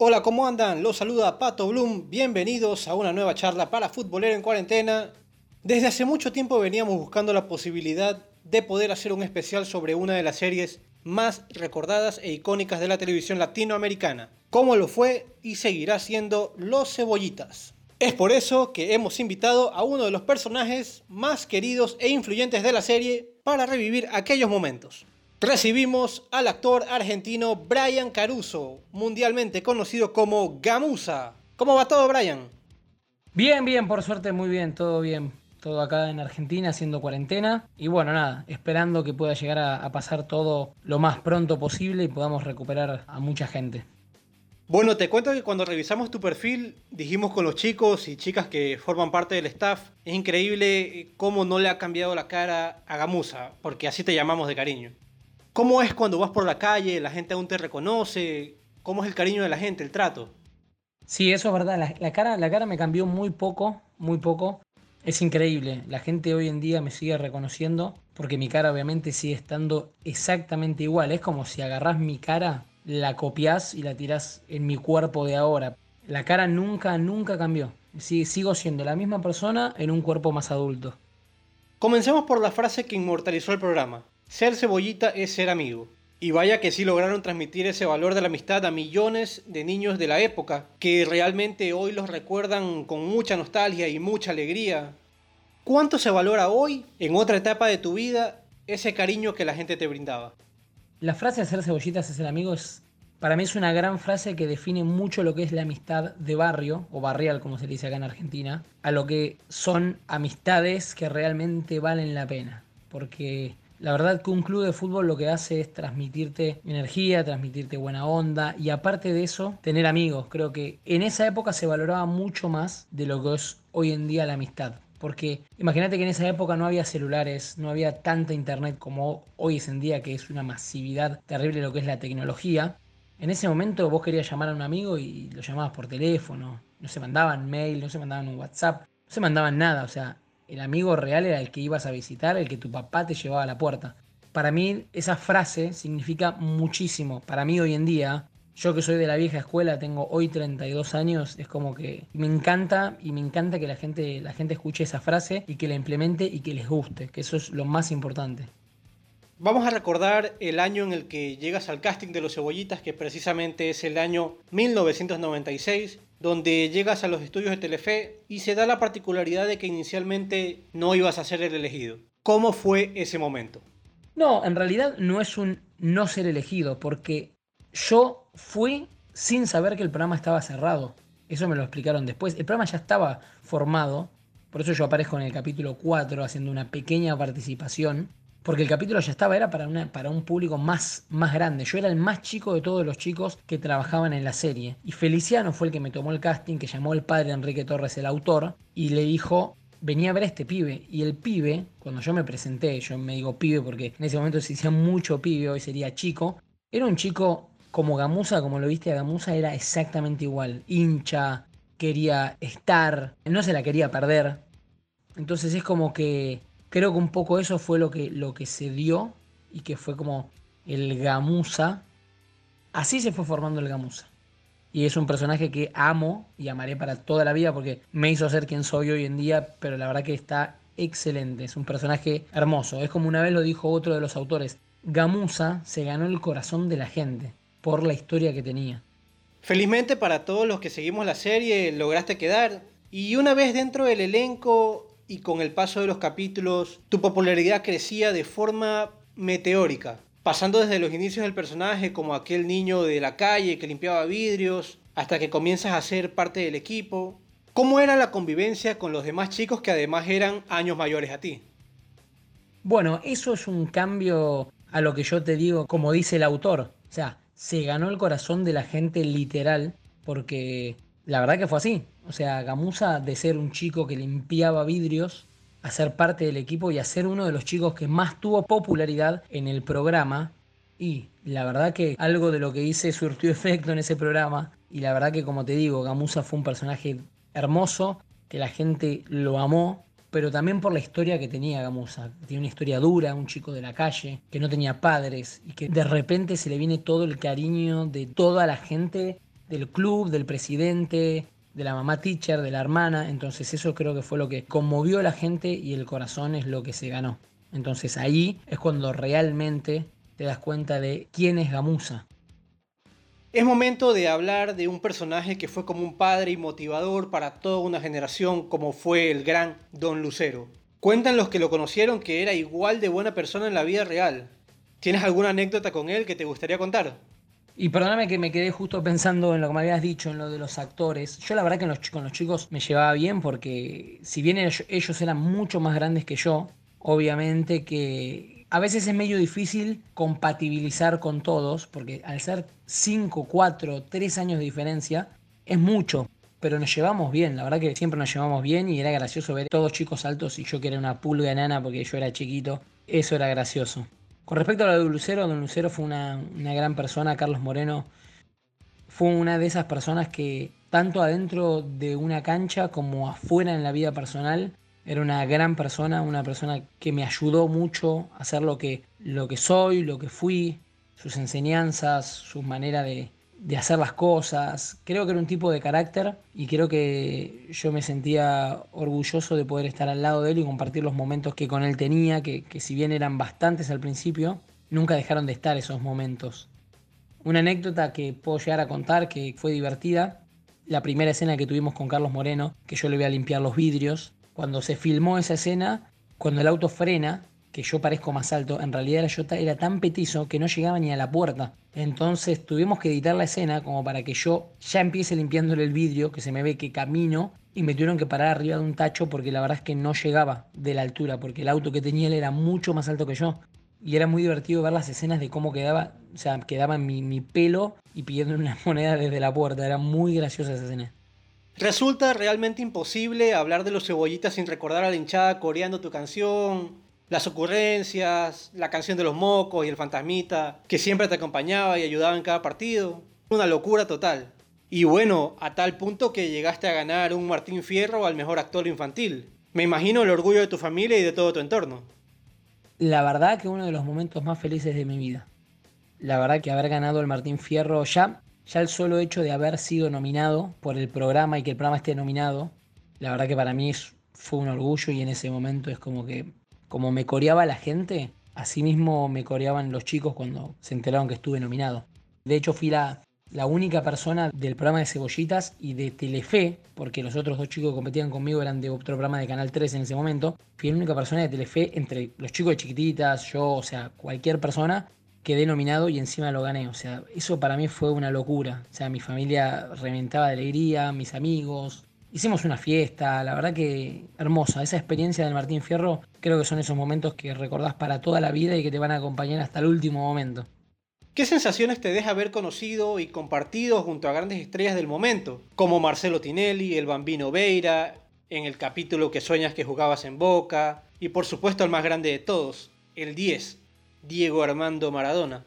Hola, ¿cómo andan? Los saluda Pato Bloom. Bienvenidos a una nueva charla para Futbolero en Cuarentena. Desde hace mucho tiempo veníamos buscando la posibilidad de poder hacer un especial sobre una de las series más recordadas e icónicas de la televisión latinoamericana, como lo fue y seguirá siendo Los Cebollitas. Es por eso que hemos invitado a uno de los personajes más queridos e influyentes de la serie para revivir aquellos momentos. Recibimos al actor argentino Brian Caruso, mundialmente conocido como Gamusa. ¿Cómo va todo, Brian? Bien, bien, por suerte, muy bien, todo bien. Todo acá en Argentina haciendo cuarentena. Y bueno, nada, esperando que pueda llegar a, a pasar todo lo más pronto posible y podamos recuperar a mucha gente. Bueno, te cuento que cuando revisamos tu perfil, dijimos con los chicos y chicas que forman parte del staff, es increíble cómo no le ha cambiado la cara a Gamusa, porque así te llamamos de cariño. ¿Cómo es cuando vas por la calle, la gente aún te reconoce? ¿Cómo es el cariño de la gente, el trato? Sí, eso es verdad. La, cara, la cara me cambió muy poco, muy poco. Es increíble. La gente hoy en día me sigue reconociendo porque mi cara obviamente sigue estando exactamente igual. Es como si agarrás mi cara, la copias y la tirás en mi cuerpo de ahora. La cara nunca, nunca cambió. sigo siendo la misma persona en un cuerpo más adulto. Comencemos por la frase que inmortalizó el programa. Ser cebollita es ser amigo. Y vaya que sí lograron transmitir ese valor de la amistad a millones de niños de la época, que realmente hoy los recuerdan con mucha nostalgia y mucha alegría. ¿Cuánto se valora hoy, en otra etapa de tu vida, ese cariño que la gente te brindaba? La frase hacer cebollitas es ser amigo es, para mí es una gran frase que define mucho lo que es la amistad de barrio, o barrial como se dice acá en Argentina, a lo que son amistades que realmente valen la pena. Porque la verdad que un club de fútbol lo que hace es transmitirte energía, transmitirte buena onda y aparte de eso, tener amigos. Creo que en esa época se valoraba mucho más de lo que es hoy en día la amistad. Porque imagínate que en esa época no había celulares, no había tanta internet como hoy es en día, que es una masividad terrible lo que es la tecnología. En ese momento vos querías llamar a un amigo y lo llamabas por teléfono, no se mandaban mail, no se mandaban un WhatsApp, no se mandaban nada, o sea, el amigo real era el que ibas a visitar, el que tu papá te llevaba a la puerta. Para mí esa frase significa muchísimo. Para mí hoy en día, yo que soy de la vieja escuela, tengo hoy 32 años, es como que me encanta y me encanta que la gente, la gente escuche esa frase y que la implemente y que les guste, que eso es lo más importante. Vamos a recordar el año en el que llegas al casting de los cebollitas, que precisamente es el año 1996, donde llegas a los estudios de Telefe y se da la particularidad de que inicialmente no ibas a ser el elegido. ¿Cómo fue ese momento? No, en realidad no es un no ser elegido, porque yo fui sin saber que el programa estaba cerrado. Eso me lo explicaron después. El programa ya estaba formado, por eso yo aparezco en el capítulo 4 haciendo una pequeña participación porque el capítulo ya estaba, era para, una, para un público más, más grande. Yo era el más chico de todos los chicos que trabajaban en la serie. Y Feliciano fue el que me tomó el casting, que llamó el padre Enrique Torres, el autor, y le dijo, venía a ver a este pibe. Y el pibe, cuando yo me presenté, yo me digo pibe porque en ese momento se decía mucho pibe, hoy sería chico, era un chico como Gamusa, como lo viste a Gamusa, era exactamente igual. Hincha, quería estar, no se la quería perder. Entonces es como que creo que un poco eso fue lo que, lo que se dio y que fue como el Gamusa. Así se fue formando el Gamusa. Y es un personaje que amo y amaré para toda la vida porque me hizo ser quien soy hoy en día, pero la verdad que está excelente. Es un personaje hermoso. Es como una vez lo dijo otro de los autores. Gamusa se ganó el corazón de la gente por la historia que tenía. Felizmente para todos los que seguimos la serie lograste quedar. Y una vez dentro del elenco y con el paso de los capítulos tu popularidad crecía de forma meteórica, pasando desde los inicios del personaje como aquel niño de la calle que limpiaba vidrios, hasta que comienzas a ser parte del equipo. ¿Cómo era la convivencia con los demás chicos que además eran años mayores a ti? Bueno, eso es un cambio a lo que yo te digo, como dice el autor. O sea, se ganó el corazón de la gente literal porque la verdad que fue así. O sea, Gamusa de ser un chico que limpiaba vidrios a ser parte del equipo y a ser uno de los chicos que más tuvo popularidad en el programa. Y la verdad que algo de lo que hice surtió efecto en ese programa. Y la verdad que como te digo, Gamusa fue un personaje hermoso, que la gente lo amó, pero también por la historia que tenía Gamusa. Tiene una historia dura, un chico de la calle, que no tenía padres y que de repente se le viene todo el cariño de toda la gente del club, del presidente, de la mamá teacher, de la hermana. Entonces eso creo que fue lo que conmovió a la gente y el corazón es lo que se ganó. Entonces ahí es cuando realmente te das cuenta de quién es Gamusa. Es momento de hablar de un personaje que fue como un padre y motivador para toda una generación como fue el gran Don Lucero. Cuentan los que lo conocieron que era igual de buena persona en la vida real. ¿Tienes alguna anécdota con él que te gustaría contar? Y perdóname que me quedé justo pensando en lo que me habías dicho, en lo de los actores. Yo la verdad que con los chicos me llevaba bien porque si bien ellos eran mucho más grandes que yo, obviamente que a veces es medio difícil compatibilizar con todos, porque al ser 5, 4, 3 años de diferencia, es mucho. Pero nos llevamos bien, la verdad que siempre nos llevamos bien y era gracioso ver todos chicos altos y yo que era una pulga enana porque yo era chiquito. Eso era gracioso. Con respecto a lo de Lucero, don Lucero fue una, gran persona, Carlos Moreno fue una de esas personas que tanto adentro de una cancha como afuera en la vida personal era una gran persona, una persona que me ayudó mucho a ser lo que, lo que soy, lo que fui, sus enseñanzas, su manera de, de hacer las cosas. Creo que era un tipo de carácter y creo que yo me sentía orgulloso de poder estar al lado de él y compartir los momentos que con él tenía, que, si bien eran bastantes al principio, nunca dejaron de estar esos momentos. Una anécdota que puedo llegar a contar que fue divertida, la primera escena que tuvimos con Carlos Moreno, que yo le voy a limpiar los vidrios, cuando se filmó esa escena, cuando el auto frena, que yo parezco más alto, en realidad yo era tan petizo que no llegaba ni a la puerta. Entonces tuvimos que editar la escena como para que yo ya empiece limpiándole el vidrio, que se me ve que camino, y me tuvieron que parar arriba de un tacho porque la verdad es que no llegaba de la altura, porque el auto que tenía él era mucho más alto que yo. Y era muy divertido ver las escenas de cómo quedaba, o sea, mi pelo y pidiendo una moneda desde la puerta. Era muy graciosa esa escena. Resulta realmente imposible hablar de los cebollitas sin recordar a la hinchada coreando tu canción, las ocurrencias, la canción de los mocos y el fantasmita, que siempre te acompañaba y ayudaba en cada partido. Una locura total. Y bueno, a tal punto que llegaste a ganar un Martín Fierro al mejor actor infantil. Me imagino el orgullo de tu familia y de todo tu entorno. La verdad que uno de los momentos más felices de mi vida. La verdad que haber ganado el Martín Fierro ya, ya el solo hecho de haber sido nominado por el programa y que el programa esté nominado, la verdad que para mí fue un orgullo y en ese momento es como que como me coreaba la gente, así mismo me coreaban los chicos cuando se enteraron que estuve nominado. De hecho, fui la, la única persona del programa de Cebollitas y de Telefe, porque los otros dos chicos que competían conmigo eran de otro programa de Canal 3 en ese momento. Fui la única persona de Telefe entre los chicos de chiquititas, yo, o sea, cualquier persona, quedé nominado y encima lo gané. O sea, eso para mí fue una locura. O sea, mi familia reventaba de alegría, mis amigos, Hicimos una fiesta, la verdad que hermosa. Esa experiencia del Martín Fierro creo que son esos momentos que recordás para toda la vida y que te van a acompañar hasta el último momento. ¿Qué sensaciones te deja haber conocido y compartido junto a grandes estrellas del momento? Como Marcelo Tinelli, el Bambino Veira, en el capítulo que sueñas que jugabas en Boca, y por supuesto el más grande de todos, el 10, Diego Armando Maradona.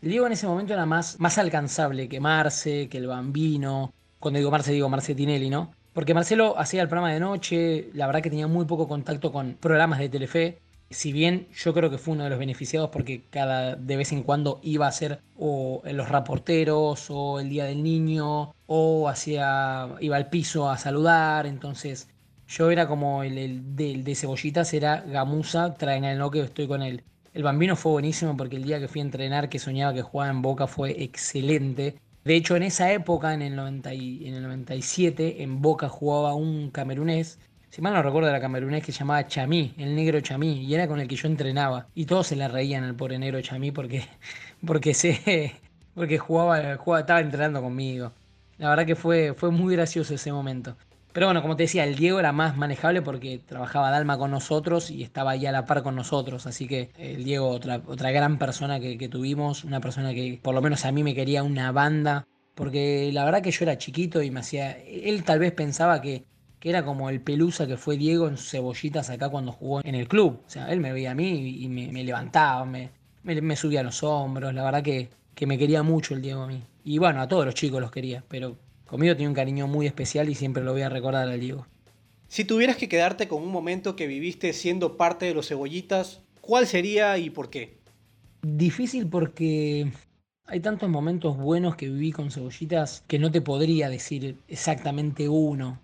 Diego en ese momento era más, más alcanzable que Marce, que el Bambino. Cuando digo Marce, digo Marce Tinelli, ¿no? Porque Marcelo hacía el programa de noche, la verdad que tenía muy poco contacto con programas de Telefe. Si bien yo creo que fue uno de los beneficiados porque cada de vez en cuando iba a hacer o los reporteros o el día del niño o hacía iba al piso a saludar, entonces yo era como el, de, cebollitas era Gamusa, traen el no que estoy con él. El bambino fue buenísimo porque el día que fui a entrenar que soñaba que jugaba en Boca fue excelente. De hecho, en esa época, en el, 90 y, en el 97, en Boca jugaba un camerunés, si mal no recuerdo era camerunés que se llamaba Chamí, el negro Chamí, y era con el que yo entrenaba. Y todos se le reían al pobre negro Chamí porque, porque, se, porque jugaba, jugaba, estaba entrenando conmigo. La verdad que fue, fue muy gracioso ese momento. Pero bueno, como te decía, el Diego era más manejable porque trabajaba Dalma con nosotros y estaba ahí a la par con nosotros. Así que el Diego, otra, otra gran persona que, tuvimos, una persona que por lo menos a mí me quería una banda. Porque la verdad que yo era chiquito y me hacía. Él tal vez pensaba que, que era como el pelusa que fue Diego en cebollitas acá cuando jugó en el club. O sea, él me veía a mí y me, levantaba, me, me, subía a los hombros. La verdad que, que me quería mucho el Diego a mí. Y bueno, a todos los chicos los quería, pero Conmigo tiene un cariño muy especial y siempre lo voy a recordar al Diego. Si tuvieras que quedarte con un momento que viviste siendo parte de los cebollitas, ¿cuál sería y por qué? Difícil porque Hay tantos momentos buenos que viví con cebollitas que no te podría decir exactamente uno.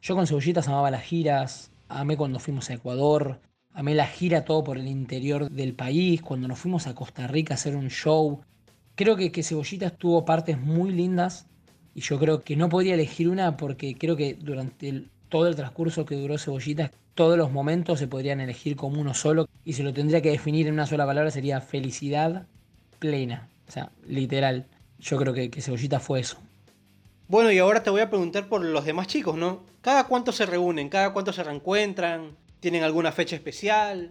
Yo con cebollitas amaba las giras, amé cuando fuimos a Ecuador, amé la gira todo por el interior del país, cuando nos fuimos a Costa Rica a hacer un show. Creo que, que Cebollitas tuvo partes muy lindas y yo creo que no podría elegir una porque creo que durante todo el transcurso que duró Cebollitas, todos los momentos se podrían elegir como uno solo y si lo tendría que definir en una sola palabra sería felicidad plena. O sea, literal. Yo creo que, que Cebollita fue eso. Bueno, y ahora te voy a preguntar por los demás chicos, ¿no? ¿Cada cuánto se reúnen? ¿Cada cuánto se reencuentran? ¿Tienen alguna fecha especial?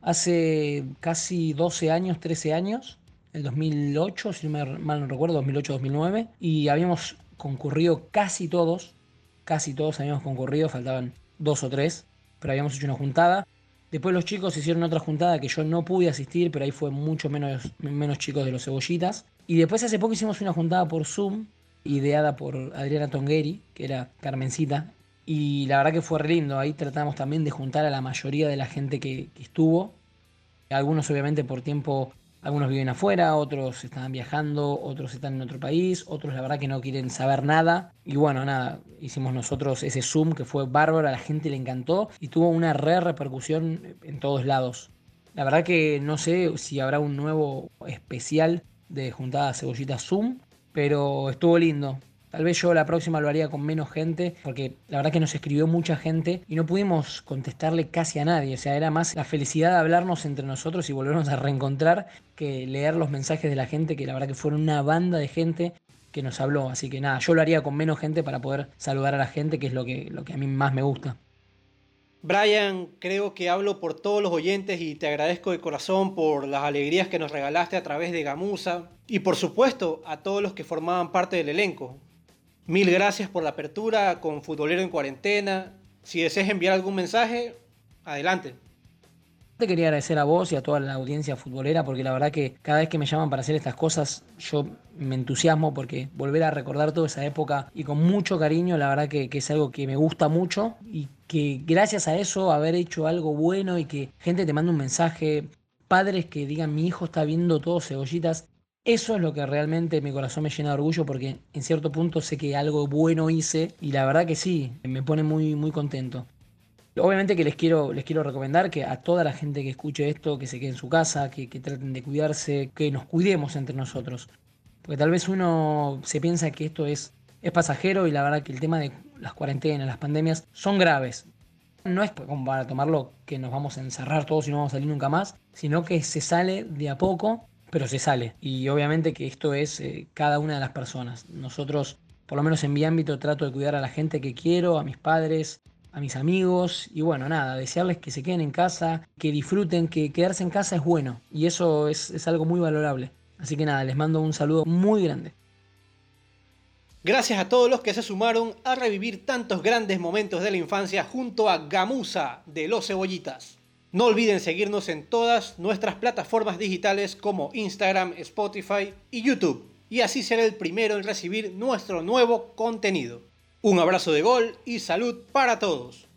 Hace casi 12 años, 13 años, el 2008, si no mal no recuerdo, 2008-2009, y habíamos concurrido casi todos, casi todos habíamos concurrido, faltaban dos o tres, pero habíamos hecho una juntada. Después los chicos hicieron otra juntada que yo no pude asistir, pero ahí fue mucho menos, menos chicos de los cebollitas. Y después hace poco hicimos una juntada por Zoom, ideada por Adriana Tongueri, que era Carmencita. Y la verdad que fue re lindo. Ahí tratamos también de juntar a la mayoría de la gente que, que estuvo. Algunos obviamente por tiempo algunos viven afuera, otros están viajando, otros están en otro país, otros la verdad que no quieren saber nada. Y bueno, nada, hicimos nosotros ese Zoom que fue bárbaro, a la gente le encantó y tuvo una re repercusión en todos lados. La verdad que no sé si habrá un nuevo especial de juntada cebollita Zoom, pero estuvo lindo. Tal vez yo la próxima lo haría con menos gente, porque la verdad que nos escribió mucha gente y no pudimos contestarle casi a nadie. O sea, era más la felicidad de hablarnos entre nosotros y volvernos a reencontrar que leer los mensajes de la gente, que la verdad que fueron una banda de gente que nos habló. Así que nada, yo lo haría con menos gente para poder saludar a la gente, que es lo que, lo que a mí más me gusta. Brian, creo que hablo por todos los oyentes y te agradezco de corazón por las alegrías que nos regalaste a través de Gamusa y por supuesto a todos los que formaban parte del elenco. Mil gracias por la apertura con Futbolero en Cuarentena. Si deseas enviar algún mensaje, adelante. Te quería agradecer a vos y a toda la audiencia futbolera porque la verdad que cada vez que me llaman para hacer estas cosas yo me entusiasmo porque volver a recordar toda esa época y con mucho cariño la verdad que, que, es algo que me gusta mucho y que gracias a eso haber hecho algo bueno y que gente te manda un mensaje, padres que digan mi hijo está viendo todo cebollitas, eso es lo que realmente mi corazón me llena de orgullo porque en cierto punto sé que algo bueno hice y la verdad que sí, me pone muy, muy contento. Obviamente que les quiero, les quiero recomendar que a toda la gente que escuche esto, que se quede en su casa, que, que traten de cuidarse, que nos cuidemos entre nosotros. Porque tal vez uno se piensa que esto es, es pasajero y la verdad que el tema de las cuarentenas, las pandemias, son graves. No es como para tomarlo que nos vamos a encerrar todos y no vamos a salir nunca más, sino que se sale de a poco pero se sale. Y obviamente que esto es eh, cada una de las personas. Nosotros, por lo menos en mi ámbito, trato de cuidar a la gente que quiero, a mis padres, a mis amigos. Y bueno, nada, desearles que se queden en casa, que disfruten, que quedarse en casa es bueno. Y eso es, es algo muy valorable. Así que nada, les mando un saludo muy grande. Gracias a todos los que se sumaron a revivir tantos grandes momentos de la infancia junto a Gamusa de los Cebollitas. No olviden seguirnos en todas nuestras plataformas digitales como Instagram, Spotify y YouTube. Y así será el primero en recibir nuestro nuevo contenido. Un abrazo de gol y salud para todos.